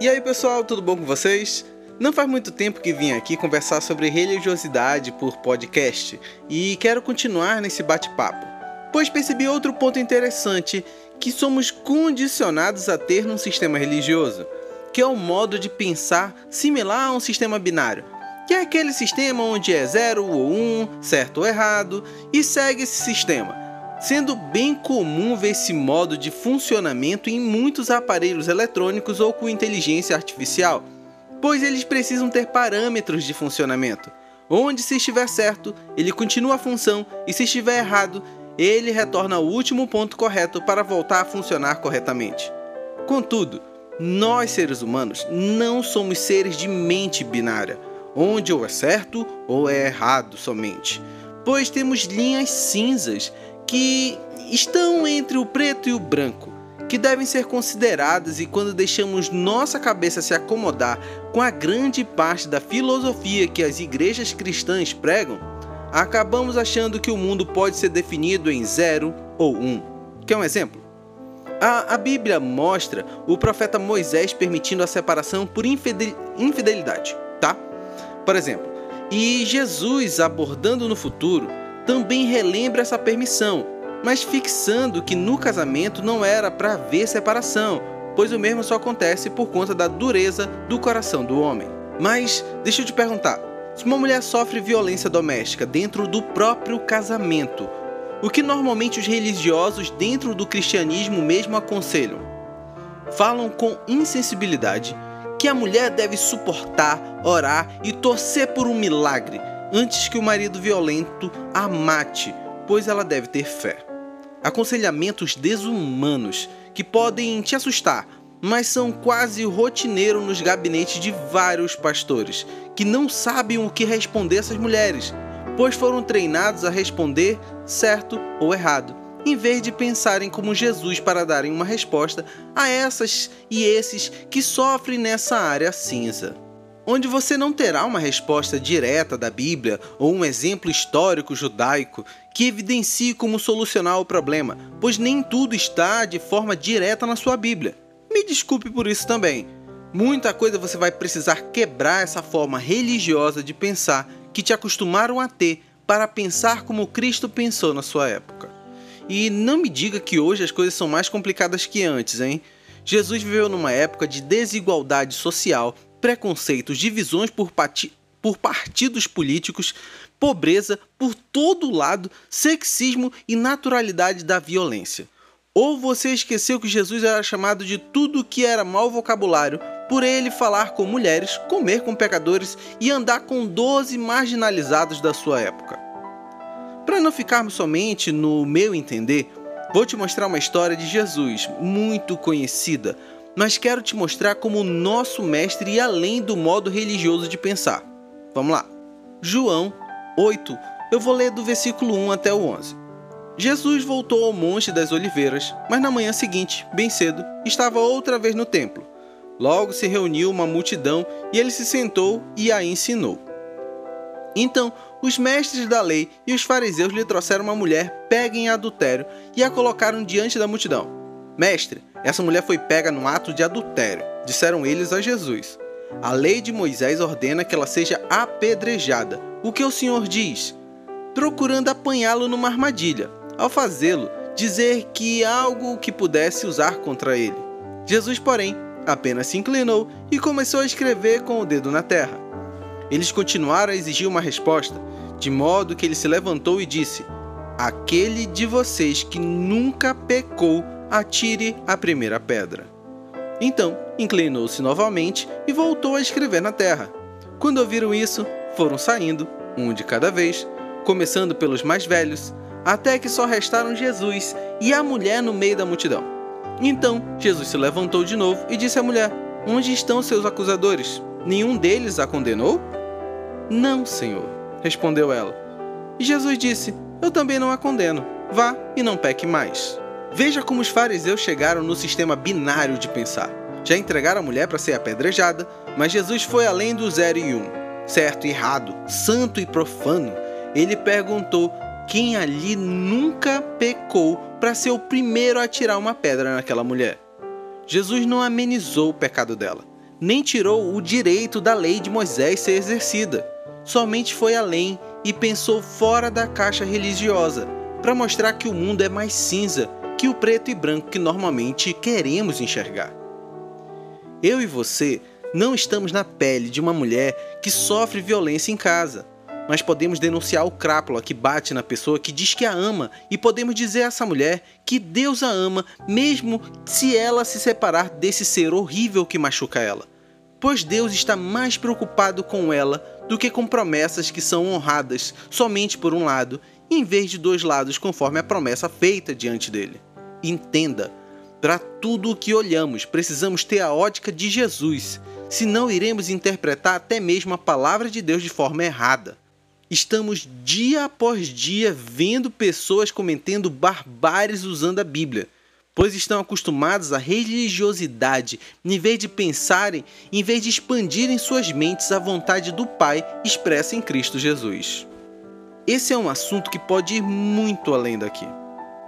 E aí pessoal, tudo bom com vocês? Não faz muito tempo que vim aqui conversar sobre religiosidade por podcast e quero continuar nesse bate-papo, pois percebi outro ponto interessante que somos condicionados a ter num sistema religioso, que é um modo de pensar similar a um sistema binário, que é aquele sistema onde é 0 ou 1, um, certo ou errado, e segue esse sistema sendo bem comum ver esse modo de funcionamento em muitos aparelhos eletrônicos ou com inteligência artificial, pois eles precisam ter parâmetros de funcionamento, onde se estiver certo, ele continua a função e se estiver errado, ele retorna ao último ponto correto para voltar a funcionar corretamente. Contudo, nós seres humanos não somos seres de mente binária, onde ou é certo ou é errado somente, pois temos linhas cinzas que estão entre o preto e o branco, que devem ser consideradas e quando deixamos nossa cabeça se acomodar com a grande parte da filosofia que as igrejas cristãs pregam, acabamos achando que o mundo pode ser definido em zero ou um. Quer um exemplo? A, a Bíblia mostra o profeta Moisés permitindo a separação por infidelidade, tá? Por exemplo, e Jesus abordando no futuro também relembra essa permissão, mas fixando que no casamento não era para haver separação, pois o mesmo só acontece por conta da dureza do coração do homem. Mas deixa eu te perguntar: se uma mulher sofre violência doméstica dentro do próprio casamento, o que normalmente os religiosos dentro do cristianismo mesmo aconselham? Falam com insensibilidade que a mulher deve suportar, orar e torcer por um milagre antes que o marido violento a mate, pois ela deve ter fé. Aconselhamentos desumanos que podem te assustar, mas são quase rotineiro nos gabinetes de vários pastores que não sabem o que responder essas mulheres, pois foram treinados a responder certo ou errado, em vez de pensarem como Jesus para darem uma resposta a essas e esses que sofrem nessa área cinza onde você não terá uma resposta direta da Bíblia ou um exemplo histórico judaico que evidencie como solucionar o problema, pois nem tudo está de forma direta na sua Bíblia. Me desculpe por isso também. Muita coisa você vai precisar quebrar essa forma religiosa de pensar que te acostumaram a ter para pensar como Cristo pensou na sua época. E não me diga que hoje as coisas são mais complicadas que antes, hein? Jesus viveu numa época de desigualdade social preconceitos, divisões por, por partidos políticos, pobreza por todo lado, sexismo e naturalidade da violência. Ou você esqueceu que Jesus era chamado de tudo que era mau vocabulário por ele falar com mulheres, comer com pecadores e andar com doze marginalizados da sua época. Para não ficarmos somente no meu entender, vou te mostrar uma história de Jesus muito conhecida, mas quero te mostrar como o nosso mestre ia além do modo religioso de pensar. Vamos lá. João 8, eu vou ler do versículo 1 até o 11. Jesus voltou ao Monte das Oliveiras, mas na manhã seguinte, bem cedo, estava outra vez no templo. Logo se reuniu uma multidão e ele se sentou e a ensinou. Então, os mestres da lei e os fariseus lhe trouxeram uma mulher pega em adultério e a colocaram diante da multidão. Mestre, essa mulher foi pega no ato de adultério, disseram eles a Jesus. A lei de Moisés ordena que ela seja apedrejada. O que o Senhor diz? Procurando apanhá-lo numa armadilha. Ao fazê-lo, dizer que algo que pudesse usar contra ele. Jesus, porém, apenas se inclinou e começou a escrever com o dedo na terra. Eles continuaram a exigir uma resposta, de modo que ele se levantou e disse: Aquele de vocês que nunca pecou atire a primeira pedra. Então, inclinou-se novamente e voltou a escrever na terra. Quando ouviram isso, foram saindo, um de cada vez, começando pelos mais velhos, até que só restaram Jesus e a mulher no meio da multidão. Então, Jesus se levantou de novo e disse à mulher: Onde estão seus acusadores? Nenhum deles a condenou? Não, Senhor, respondeu ela. E Jesus disse: Eu também não a condeno. Vá e não peque mais. Veja como os fariseus chegaram no sistema binário de pensar. Já entregaram a mulher para ser apedrejada, mas Jesus foi além do zero e um. Certo e errado, santo e profano. Ele perguntou quem ali nunca pecou para ser o primeiro a tirar uma pedra naquela mulher. Jesus não amenizou o pecado dela, nem tirou o direito da lei de Moisés ser exercida. Somente foi além e pensou fora da caixa religiosa, para mostrar que o mundo é mais cinza que o preto e branco que normalmente queremos enxergar. Eu e você não estamos na pele de uma mulher que sofre violência em casa, mas podemos denunciar o crápula que bate na pessoa que diz que a ama e podemos dizer a essa mulher que Deus a ama, mesmo se ela se separar desse ser horrível que machuca ela. Pois Deus está mais preocupado com ela do que com promessas que são honradas somente por um lado, em vez de dois lados, conforme a promessa feita diante dele. Entenda, para tudo o que olhamos, precisamos ter a ótica de Jesus, senão iremos interpretar até mesmo a palavra de Deus de forma errada. Estamos dia após dia vendo pessoas cometendo barbáries usando a Bíblia, pois estão acostumados à religiosidade, em vez de pensarem, em vez de expandirem suas mentes à vontade do Pai expressa em Cristo Jesus. Esse é um assunto que pode ir muito além daqui.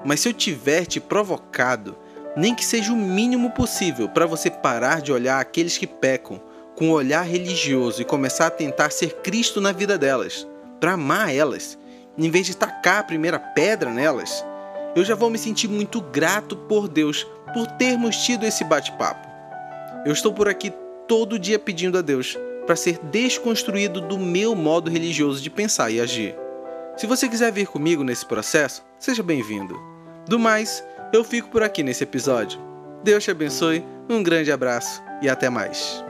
Mas se eu tiver te provocado, nem que seja o mínimo possível para você parar de olhar aqueles que pecam com um olhar religioso e começar a tentar ser Cristo na vida delas, para amar elas, em vez de tacar a primeira pedra nelas, eu já vou me sentir muito grato por Deus por termos tido esse bate-papo. Eu estou por aqui todo dia pedindo a Deus para ser desconstruído do meu modo religioso de pensar e agir. Se você quiser vir comigo nesse processo, seja bem-vindo. Do mais, eu fico por aqui nesse episódio. Deus te abençoe, um grande abraço e até mais.